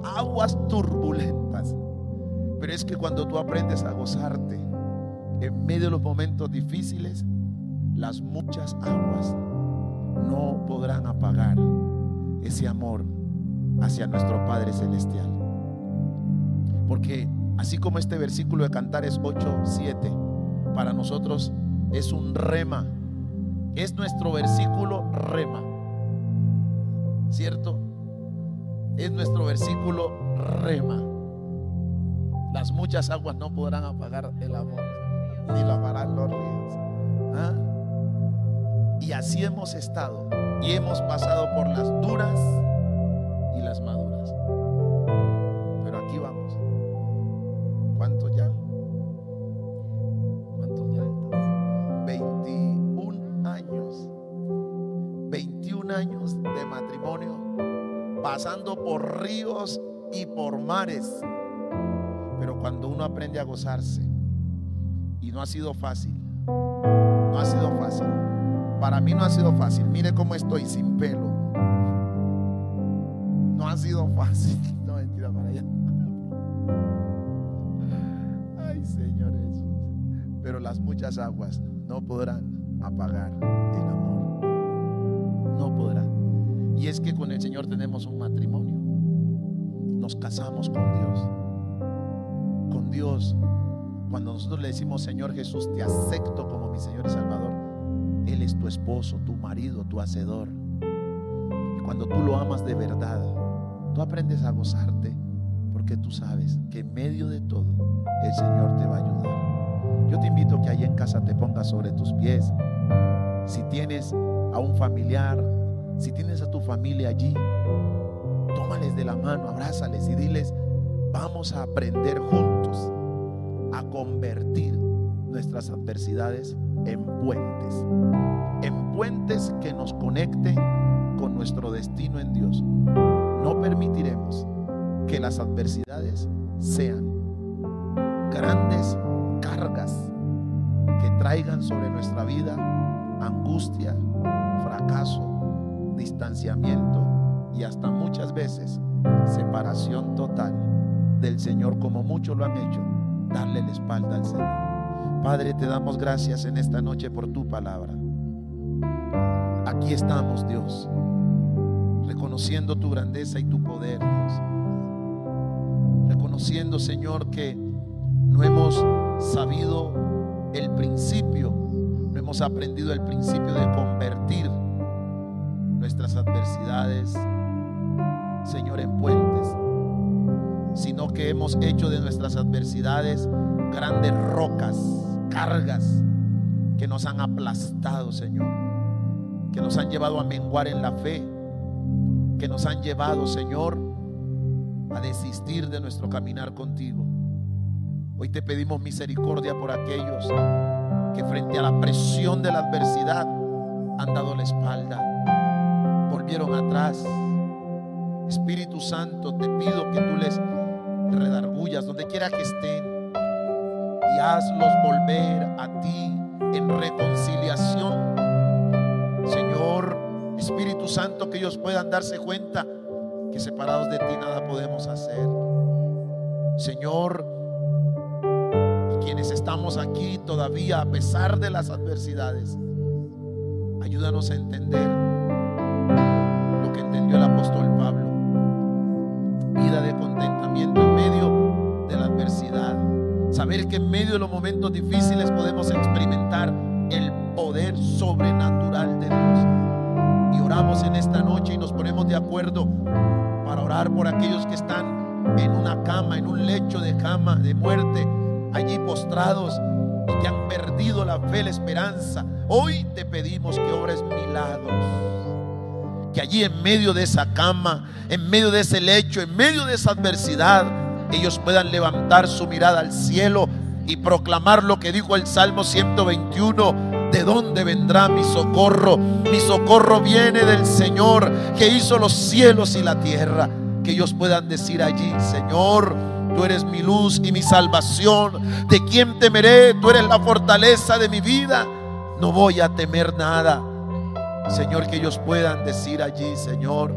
aguas turbulentas. Pero es que cuando tú aprendes a gozarte en medio de los momentos difíciles, las muchas aguas no podrán apagar ese amor hacia nuestro Padre Celestial. Porque así como este versículo de Cantares 8, 7, para nosotros es un rema, es nuestro versículo rema, ¿cierto? es nuestro versículo rema. Las muchas aguas no podrán apagar el amor, ni lavarán los ríos. ¿Ah? Y así hemos estado y hemos pasado por las duras y las maduras. Pero aquí vamos. ¿Cuánto ya? ¿Cuánto ya? 21 años. 21 años de matrimonio pasando por ríos y por mares. Pero cuando uno aprende a gozarse, y no ha sido fácil, no ha sido fácil. Para mí no ha sido fácil. Mire cómo estoy sin pelo. No ha sido fácil. No, mentira para allá. Ay, Señor Jesús. Pero las muchas aguas no podrán apagar el amor. No podrán. Y es que con el Señor tenemos un matrimonio. Nos casamos con Dios. Con Dios. Cuando nosotros le decimos, Señor Jesús, te acepto como mi Señor y Salvador, Él es tu esposo, tu marido, tu hacedor. Y cuando tú lo amas de verdad, tú aprendes a gozarte porque tú sabes que en medio de todo el Señor te va a ayudar. Yo te invito a que ahí en casa te pongas sobre tus pies. Si tienes a un familiar, si tienes a tu familia allí, tómales de la mano, abrázales y diles, vamos a aprender juntos a convertir nuestras adversidades en puentes, en puentes que nos conecten con nuestro destino en Dios. No permitiremos que las adversidades sean grandes cargas que traigan sobre nuestra vida angustia, fracaso, distanciamiento y hasta muchas veces separación total del Señor como muchos lo han hecho, darle la espalda al Señor. Padre, te damos gracias en esta noche por tu palabra. Aquí estamos, Dios, reconociendo tu grandeza y tu poder, Dios. Reconociendo, Señor, que no hemos sabido el principio, no hemos aprendido el principio de convertir nuestras adversidades, Señor, en puentes, sino que hemos hecho de nuestras adversidades grandes rocas, cargas que nos han aplastado, Señor, que nos han llevado a menguar en la fe, que nos han llevado, Señor, a desistir de nuestro caminar contigo. Hoy te pedimos misericordia por aquellos que frente a la presión de la adversidad han dado la espalda, volvieron atrás. Espíritu Santo, te pido que tú les redargullas donde quiera que estén y hazlos volver a ti en reconciliación. Señor, Espíritu Santo, que ellos puedan darse cuenta que separados de ti nada podemos hacer. Señor, quienes estamos aquí todavía a pesar de las adversidades, ayúdanos a entender lo que entendió el apóstol Pablo. Saber que en medio de los momentos difíciles podemos experimentar el poder sobrenatural de Dios. Y oramos en esta noche y nos ponemos de acuerdo para orar por aquellos que están en una cama, en un lecho de cama de muerte allí postrados y que han perdido la fe, la esperanza. Hoy te pedimos que obres milagros. Que allí en medio de esa cama, en medio de ese lecho, en medio de esa adversidad, ellos puedan levantar su mirada al cielo y proclamar lo que dijo el Salmo 121. ¿De dónde vendrá mi socorro? Mi socorro viene del Señor que hizo los cielos y la tierra. Que ellos puedan decir allí, Señor, Tú eres mi luz y mi salvación. ¿De quién temeré? Tú eres la fortaleza de mi vida. No voy a temer nada. Señor, que ellos puedan decir allí, Señor,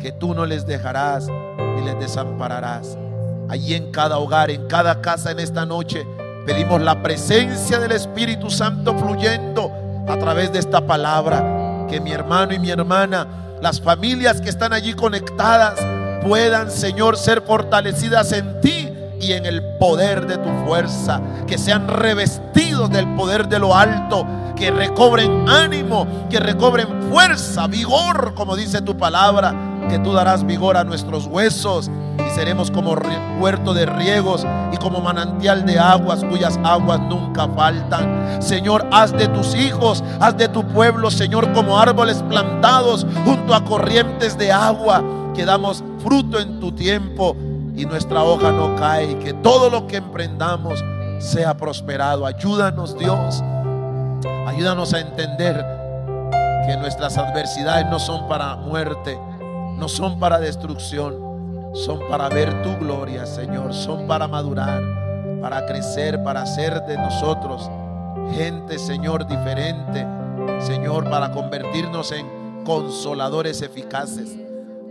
que tú no les dejarás ni les desampararás. Allí en cada hogar, en cada casa en esta noche, pedimos la presencia del Espíritu Santo fluyendo a través de esta palabra. Que mi hermano y mi hermana, las familias que están allí conectadas, puedan, Señor, ser fortalecidas en ti y en el poder de tu fuerza, que sean revestidos del poder de lo alto, que recobren ánimo, que recobren fuerza, vigor, como dice tu palabra, que tú darás vigor a nuestros huesos y seremos como puerto de riegos y como manantial de aguas cuyas aguas nunca faltan. Señor, haz de tus hijos, haz de tu pueblo, Señor, como árboles plantados junto a corrientes de agua que damos fruto en tu tiempo y nuestra hoja no cae que todo lo que emprendamos sea prosperado. Ayúdanos Dios, ayúdanos a entender que nuestras adversidades no son para muerte, no son para destrucción, son para ver tu gloria, Señor, son para madurar, para crecer, para hacer de nosotros gente, Señor, diferente, Señor, para convertirnos en consoladores eficaces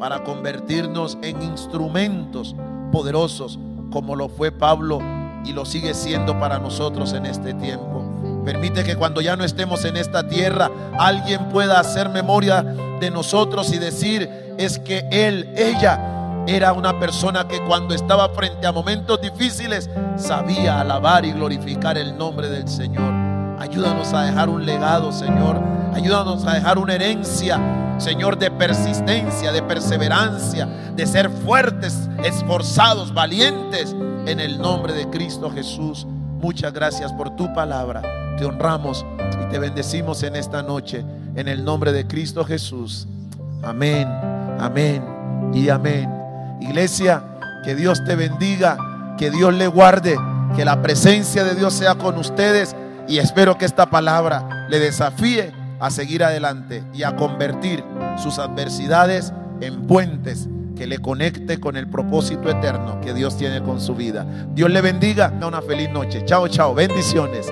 para convertirnos en instrumentos poderosos como lo fue Pablo y lo sigue siendo para nosotros en este tiempo. Permite que cuando ya no estemos en esta tierra, alguien pueda hacer memoria de nosotros y decir, es que él, ella, era una persona que cuando estaba frente a momentos difíciles sabía alabar y glorificar el nombre del Señor. Ayúdanos a dejar un legado, Señor. Ayúdanos a dejar una herencia Señor, de persistencia, de perseverancia, de ser fuertes, esforzados, valientes en el nombre de Cristo Jesús. Muchas gracias por tu palabra. Te honramos y te bendecimos en esta noche en el nombre de Cristo Jesús. Amén, amén y amén. Iglesia, que Dios te bendiga, que Dios le guarde, que la presencia de Dios sea con ustedes y espero que esta palabra le desafíe a seguir adelante y a convertir sus adversidades en puentes que le conecte con el propósito eterno que Dios tiene con su vida. Dios le bendiga. Una feliz noche. Chao, chao. Bendiciones.